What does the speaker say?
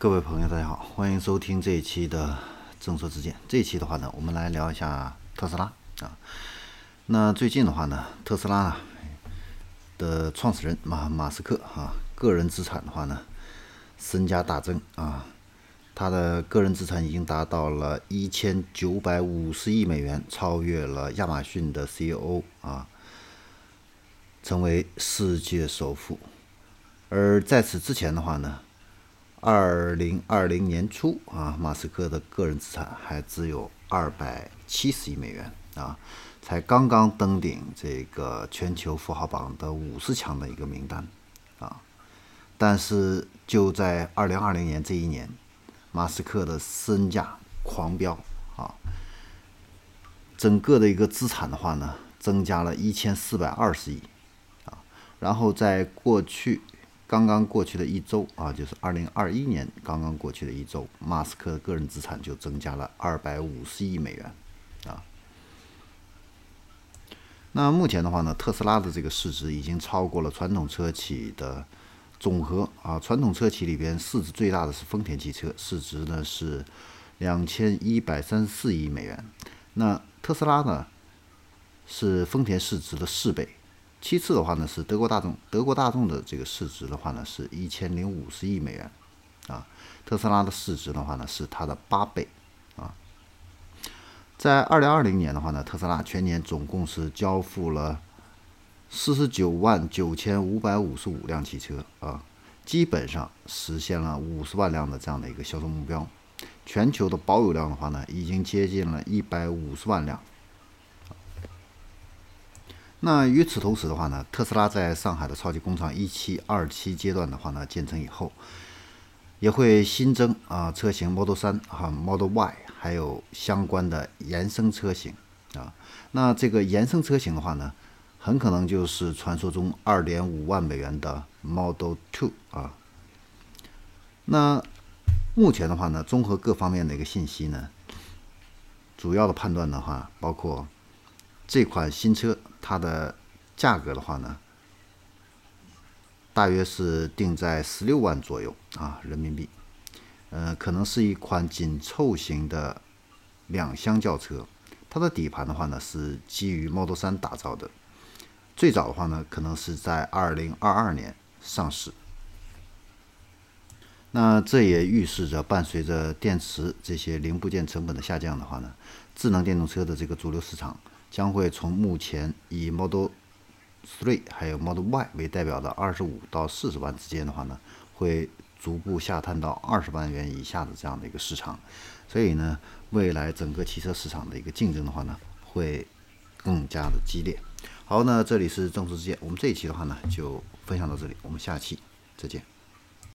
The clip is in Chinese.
各位朋友，大家好，欢迎收听这一期的正说之见。这一期的话呢，我们来聊一下特斯拉啊。那最近的话呢，特斯拉的创始人马马斯克啊，个人资产的话呢，身家大增啊，他的个人资产已经达到了一千九百五十亿美元，超越了亚马逊的 CEO 啊，成为世界首富。而在此之前的话呢，二零二零年初啊，马斯克的个人资产还只有二百七十亿美元啊，才刚刚登顶这个全球富豪榜的五十强的一个名单啊。但是就在二零二零年这一年，马斯克的身价狂飙啊，整个的一个资产的话呢，增加了一千四百二十亿啊。然后在过去。刚刚过去的一周啊，就是二零二一年刚刚过去的一周，马斯克的个人资产就增加了二百五十亿美元啊。那目前的话呢，特斯拉的这个市值已经超过了传统车企的总和啊。传统车企里边市值最大的是丰田汽车，市值呢是两千一百三十四亿美元。那特斯拉呢是丰田市值的四倍。其次的话呢是德国大众，德国大众的这个市值的话呢是一千零五十亿美元，啊，特斯拉的市值的话呢是它的八倍，啊，在二零二零年的话呢，特斯拉全年总共是交付了四十九万九千五百五十五辆汽车，啊，基本上实现了五十万辆的这样的一个销售目标，全球的保有量的话呢已经接近了一百五十万辆。那与此同时的话呢，特斯拉在上海的超级工厂一期、二期阶段的话呢，建成以后，也会新增啊车型 Model 3哈 Model Y，还有相关的延伸车型啊。那这个延伸车型的话呢，很可能就是传说中二点五万美元的 Model Two 啊。那目前的话呢，综合各方面的一个信息呢，主要的判断的话，包括这款新车。它的价格的话呢，大约是定在十六万左右啊人民币，呃，可能是一款紧凑型的两厢轿车。它的底盘的话呢是基于 Model 3打造的，最早的话呢可能是在二零二二年上市。那这也预示着伴随着电池这些零部件成本的下降的话呢，智能电动车的这个主流市场。将会从目前以 Model 3还有 Model Y 为代表的二十五到四十万之间的话呢，会逐步下探到二十万元以下的这样的一个市场。所以呢，未来整个汽车市场的一个竞争的话呢，会更加的激烈。好，那这里是正说之见，我们这一期的话呢，就分享到这里，我们下期再见。